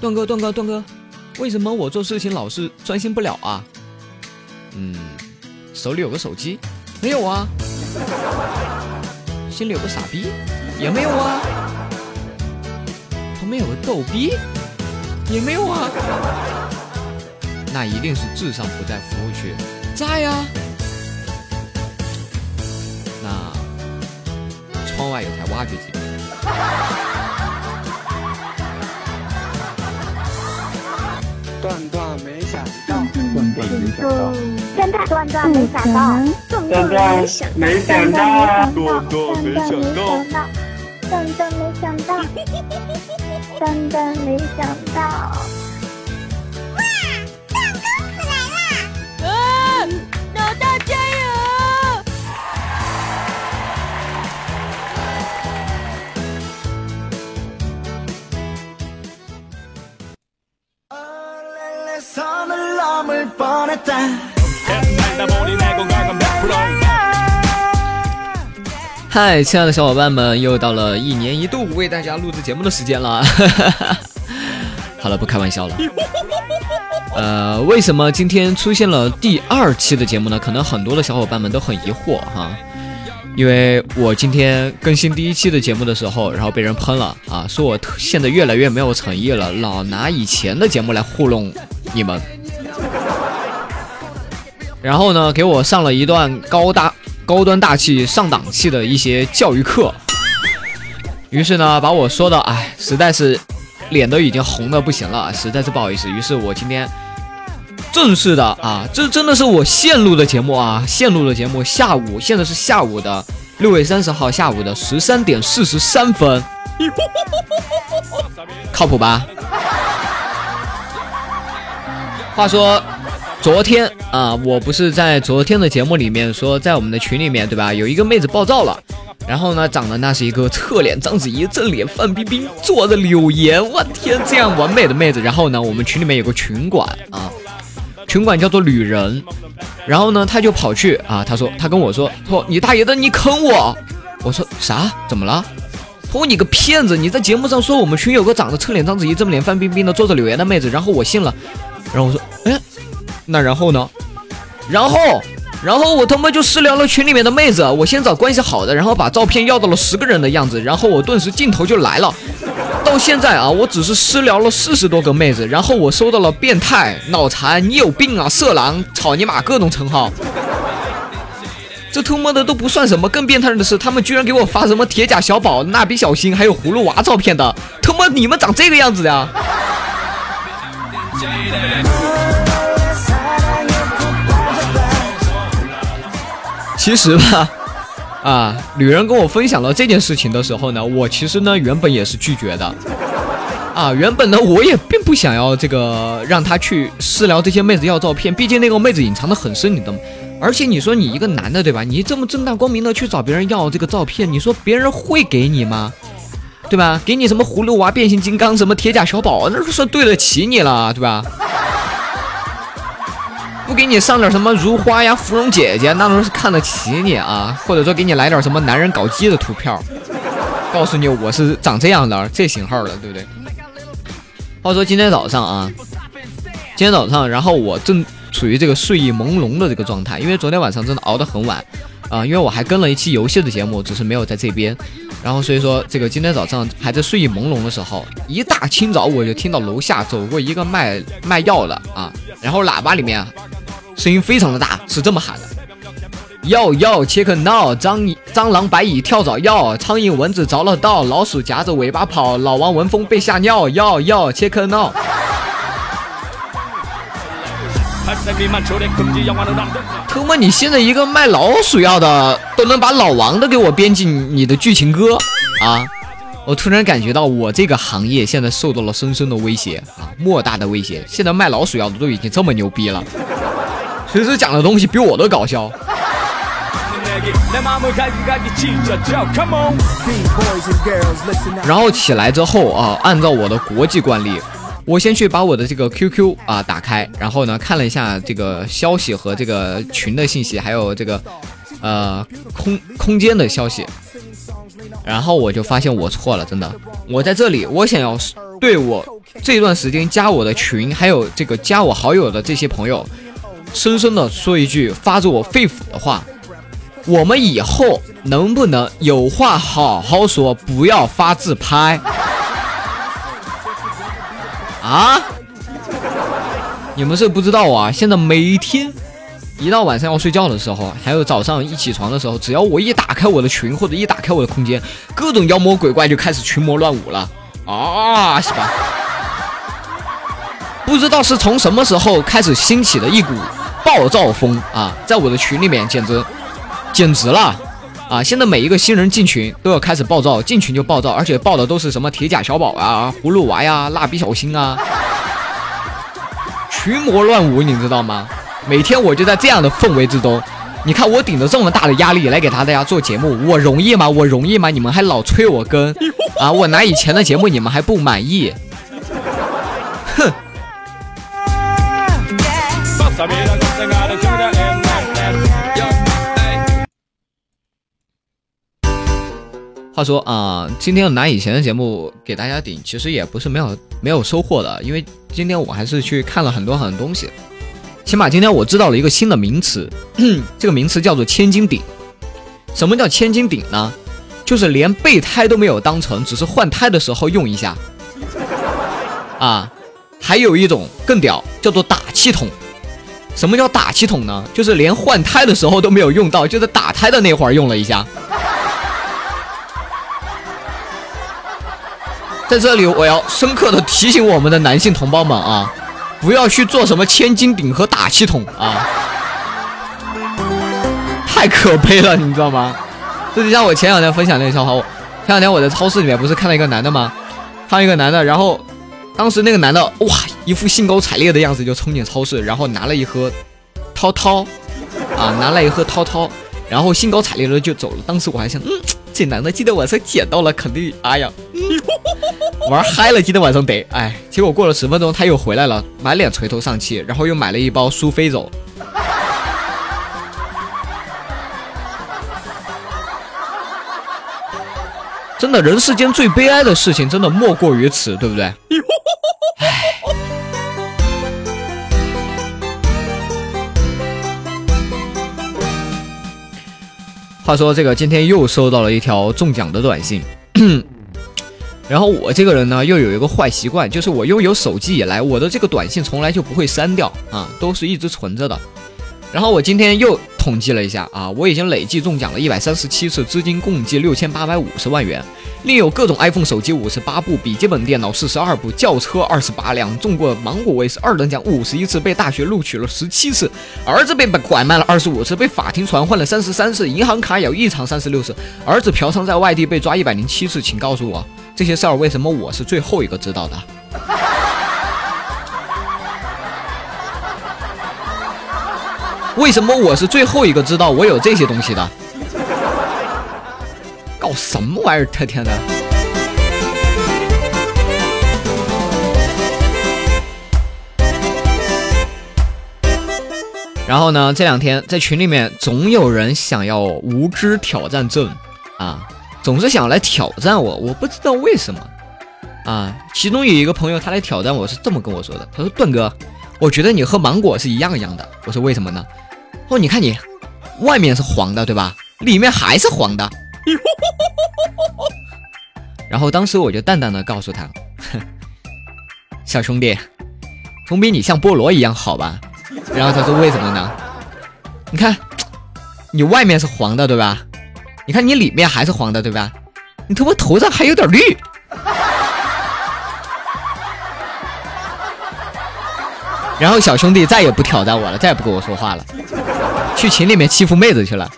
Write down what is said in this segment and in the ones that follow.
段哥，段哥，段哥，为什么我做事情老是专心不了啊？嗯，手里有个手机，没有啊。心里有个傻逼，也没有啊。旁边有个逗逼，也没有啊。那一定是智商不在服务区，在呀。那窗外有台挖掘机。段段没想到，段段没想到，段段没想到，段段没想到，没想到，段段没想到，段段没想到，段段没想到。嗨，亲爱的小伙伴们，又到了一年一度为大家录制节目的时间了。好了，不开玩笑了。呃，为什么今天出现了第二期的节目呢？可能很多的小伙伴们都很疑惑哈，因为我今天更新第一期的节目的时候，然后被人喷了啊，说我现在越来越没有诚意了，老拿以前的节目来糊弄你们。然后呢，给我上了一段高大、高端大气、上档次的一些教育课。于是呢，把我说的，哎，实在是脸都已经红的不行了，实在是不好意思。于是我今天正式的啊，这真的是我线路的节目啊，线路的节目。下午，现在是下午的六月三十号下午的十三点四十三分，靠谱吧？话说。昨天啊，我不是在昨天的节目里面说，在我们的群里面，对吧？有一个妹子暴躁了，然后呢，长得那是一个侧脸章子怡，正脸范冰冰，坐着柳岩，我天，这样完美的妹子。然后呢，我们群里面有个群管啊，群管叫做女人，然后呢，他就跑去啊，他说，他跟我说，说你大爷的，你坑我！我说啥？怎么了？他说你个骗子！你在节目上说我们群有个长得侧脸章子怡，正脸范冰冰的，坐着柳岩的妹子，然后我信了，然后我说，哎。那然后呢？然后，然后我他妈就私聊了群里面的妹子，我先找关系好的，然后把照片要到了十个人的样子，然后我顿时镜头就来了。到现在啊，我只是私聊了四十多个妹子，然后我收到了变态、脑残、你有病啊、色狼、草泥马各种称号。这他妈的都不算什么，更变态的是，他们居然给我发什么铁甲小宝、蜡笔小新还有葫芦娃照片的，他妈你们长这个样子呀？其实吧，啊，女人跟我分享了这件事情的时候呢，我其实呢原本也是拒绝的，啊，原本呢我也并不想要这个让他去私聊这些妹子要照片，毕竟那个妹子隐藏的很深，你懂吗？而且你说你一个男的对吧？你这么正大光明的去找别人要这个照片，你说别人会给你吗？对吧？给你什么葫芦娃、变形金刚、什么铁甲小宝，那算对得起你了，对吧？不给你上点什么如花呀、芙蓉姐姐，那都是看得起你啊。或者说给你来点什么男人搞基的图片，告诉你我是长这样的，这型号的，对不对？话说今天早上啊，今天早上，然后我正处于这个睡意朦胧的这个状态，因为昨天晚上真的熬得很晚啊，因为我还跟了一期游戏的节目，只是没有在这边。然后所以说这个今天早上还在睡意朦胧的时候，一大清早我就听到楼下走过一个卖卖药的啊，然后喇叭里面。声音非常的大，是这么喊的：药药切克闹，蟑蟑螂白蚁跳蚤药，苍蝇蚊子着了道，老鼠夹着尾巴跑，老王闻风被吓尿，药药切克闹。特么，你现在一个卖老鼠药的都能把老王都给我编进你的剧情歌啊！我突然感觉到我这个行业现在受到了深深的威胁啊，莫大的威胁！现在卖老鼠药的都已经这么牛逼了。随时讲的东西比我都搞笑。然后起来之后啊，按照我的国际惯例，我先去把我的这个 QQ 啊打开，然后呢看了一下这个消息和这个群的信息，还有这个呃空空间的消息，然后我就发现我错了，真的，我在这里，我想要对我这段时间加我的群，还有这个加我好友的这些朋友，深深的说一句发自我肺腑的话：我们以后能不能有话好好说，不要发自拍？啊？你们是不知道啊！现在每天一到晚上要睡觉的时候，还有早上一起床的时候，只要我一打开我的群或者一打开我的空间，各种妖魔鬼怪就开始群魔乱舞了啊！是吧？不知道是从什么时候开始兴起的一股暴躁风啊，在我的群里面简直简直了啊！现在每一个新人进群都要开始暴躁，进群就暴躁，而且报的都是什么铁甲小宝啊、葫芦娃呀、蜡笔小新啊。群魔乱舞，你知道吗？每天我就在这样的氛围之中。你看我顶着这么大的压力来给大家做节目，我容易吗？我容易吗？你们还老催我更啊！我拿以前的节目，你们还不满意？哼！话说啊，今天拿以前的节目给大家顶，其实也不是没有没有收获的，因为今天我还是去看了很多很多东西。起码今天我知道了一个新的名词，这个名词叫做“千斤顶”。什么叫“千斤顶”呢？就是连备胎都没有当成，只是换胎的时候用一下。啊，还有一种更屌，叫做打气筒。什么叫打气筒呢？就是连换胎的时候都没有用到，就在打胎的那会儿用了一下。在这里，我要深刻的提醒我们的男性同胞们啊，不要去做什么千斤顶和打气筒啊，太可悲了，你知道吗？这就像我前两天分享那个笑话，前两天我在超市里面不是看到一个男的吗？看到一个男的，然后当时那个男的哇，一副兴高采烈的样子就冲进超市，然后拿了一盒涛涛啊，拿了一盒涛涛，然后兴高采烈的就走了。当时我还想，嗯。这男的今天晚上捡到了，肯定哎呀，玩嗨了。今天晚上得哎，结果过了十分钟他又回来了，满脸垂头丧气，然后又买了一包苏菲走。真的，人世间最悲哀的事情，真的莫过于此，对不对？话说这个今天又收到了一条中奖的短信，然后我这个人呢又有一个坏习惯，就是我拥有手机以来，我的这个短信从来就不会删掉啊，都是一直存着的。然后我今天又统计了一下啊，我已经累计中奖了一百三十七次，资金共计六千八百五十万元。另有各种 iPhone 手机五十八部，笔记本电脑四十二部，轿车二十八辆，中过芒果卫视二等奖五十一次，被大学录取了十七次，儿子被拐卖了二十五次，被法庭传唤了三十三次，银行卡有异常三十六次，儿子嫖娼在外地被抓一百零七次，请告诉我这些事儿为什么我是最后一个知道的？为什么我是最后一个知道我有这些东西的？搞什么玩意儿？天天的。然后呢？这两天在群里面总有人想要无知挑战症啊，总是想来挑战我，我不知道为什么啊。其中有一个朋友他来挑战我是这么跟我说的：“他说段哥，我觉得你和芒果是一样一样的。”我说为什么呢？哦，你看你外面是黄的对吧？里面还是黄的。然后当时我就淡淡的告诉他：“ 小兄弟，总比你像菠萝一样好吧？”然后他说：“为什么呢？你看，你外面是黄的，对吧？你看你里面还是黄的，对吧？你他妈头上还有点绿。”然后小兄弟再也不挑战我了，再也不跟我说话了，去群里面欺负妹子去了。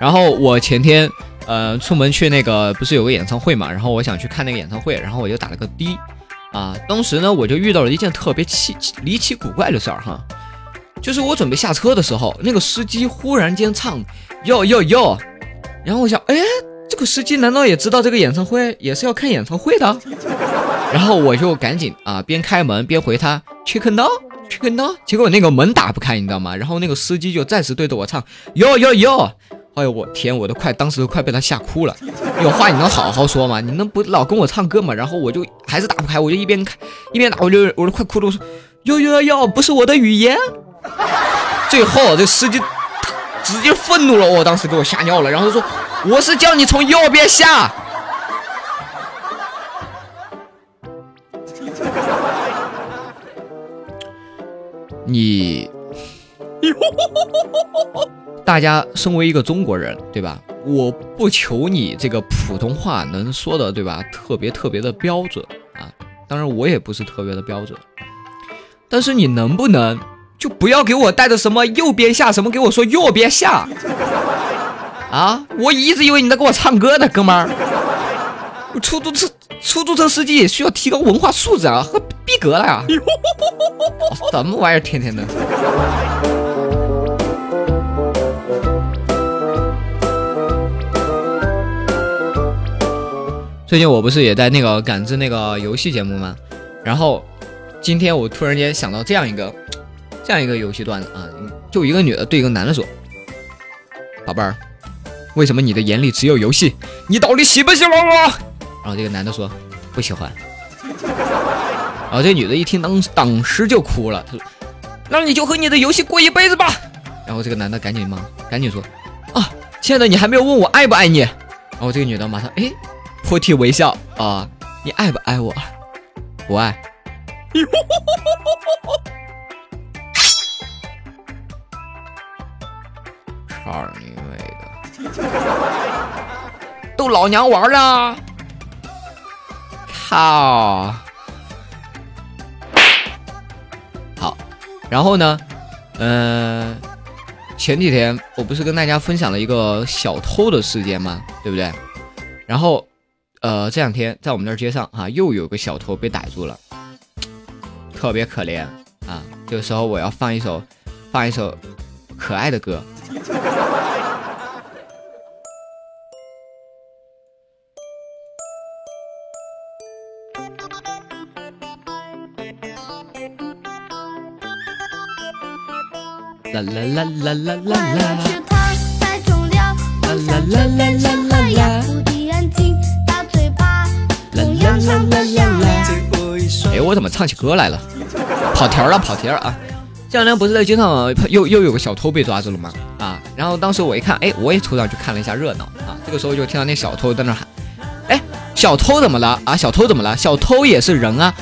然后我前天，呃，出门去那个不是有个演唱会嘛？然后我想去看那个演唱会，然后我就打了个的，啊，当时呢我就遇到了一件特别奇离奇古怪的事儿哈，就是我准备下车的时候，那个司机忽然间唱哟哟哟，然后我想，哎，这个司机难道也知道这个演唱会也是要看演唱会的？然后我就赶紧啊，边开门边回他 check no 天哪！结果那个门打不开，你知道吗？然后那个司机就再次对着我唱哟哟哟！哎呦我天，我都快当时都快被他吓哭了。有话你能好好说吗？你能不老跟我唱歌吗？然后我就还是打不开，我就一边开一边打，我就我都快哭了。我说哟哟哟，不是我的语言。最后这司机直接愤怒了，我当时给我吓尿了。然后他说我是叫你从右边下。你，大家身为一个中国人，对吧？我不求你这个普通话能说的，对吧？特别特别的标准啊！当然我也不是特别的标准，但是你能不能就不要给我带着什么右边下什么给我说右边下啊？我一直以为你在给我唱歌呢，哥们儿。出租车出租车司机也需要提高文化素质啊，和逼格了呀！什么玩意儿，天天的。最近我不是也在那个赶制那个游戏节目吗？然后今天我突然间想到这样一个这样一个游戏段子啊，就一个女的对一个男的说：“宝贝儿，为什么你的眼里只有游戏？你到底喜不喜欢我？”然后这个男的说：“不喜欢。”然后这女的一听，当当时就哭了。她说：“那你就和你的游戏过一辈子吧。”然后这个男的赶紧忙，赶紧说：“啊，亲爱的，你还没有问我爱不爱你。”然后这个女的马上哎。破涕为笑啊！你爱不爱我？不爱。操你妹的！逗老娘玩呢？靠！好，然后呢？嗯，前几天我不是跟大家分享了一个小偷的事件吗？对不对？然后。呃，这两天在我们那儿街上啊，又有个小偷被逮住了，特别可怜啊。这个时候我要放一首，放一首可爱的歌。啦啦啦啦啦啦啦。啦啦啦啦啦啦。哎，我怎么唱起歌来了？跑题了，跑题了啊！这两天不是在街上又又有个小偷被抓住了吗？啊，然后当时我一看，哎，我也凑上去看了一下热闹啊。这个时候就听到那小偷在那喊：“哎，小偷怎么了？啊，小偷怎么了？小偷也是人啊！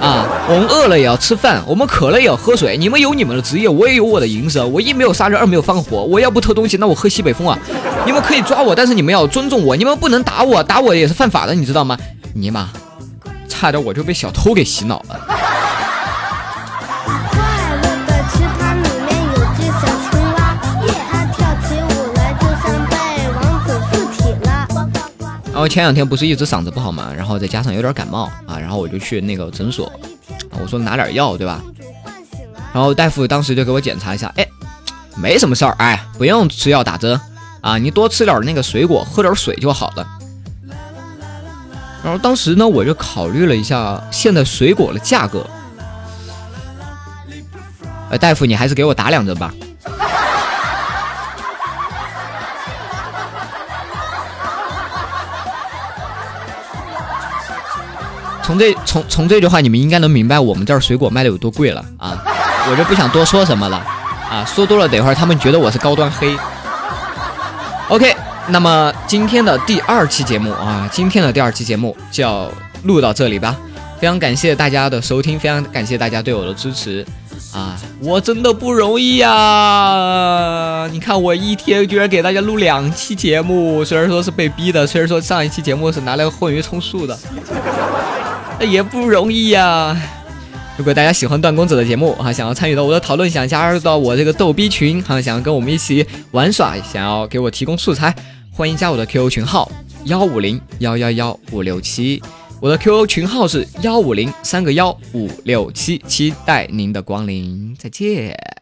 啊，我们饿了也要吃饭，我们渴了也要喝水。你们有你们的职业，我也有我的营生。我一没有杀人，二没有放火。我要不偷东西，那我喝西北风啊！你们可以抓我，但是你们要尊重我，你们不能打我，打我也是犯法的，你知道吗？尼玛！”差点我就被小偷给洗脑了。然后前两天不是一直嗓子不好嘛，然后再加上有点感冒啊，然后我就去那个诊所，我说拿点药对吧？然后大夫当时就给我检查一下，哎，没什么事儿，哎，不用吃药打针啊，你多吃点那个水果，喝点水就好了。然后当时呢，我就考虑了一下现在水果的价格。哎，大夫，你还是给我打两针吧。从这从从这句话，你们应该能明白我们这儿水果卖的有多贵了啊！我就不想多说什么了啊，说多了等会儿他们觉得我是高端黑。OK。那么今天的第二期节目啊，今天的第二期节目就要录到这里吧。非常感谢大家的收听，非常感谢大家对我的支持啊！我真的不容易呀！你看我一天居然给大家录两期节目，虽然说是被逼的，虽然说上一期节目是拿来混鱼充数的，那也不容易呀。如果大家喜欢段公子的节目哈，想要参与到我的讨论，想加入到我这个逗逼群哈，想要跟我们一起玩耍，想要给我提供素材。欢迎加我的 QQ 群号幺五零幺幺幺五六七，我的 QQ 群号是幺五零三个幺五六七，期待您的光临，再见。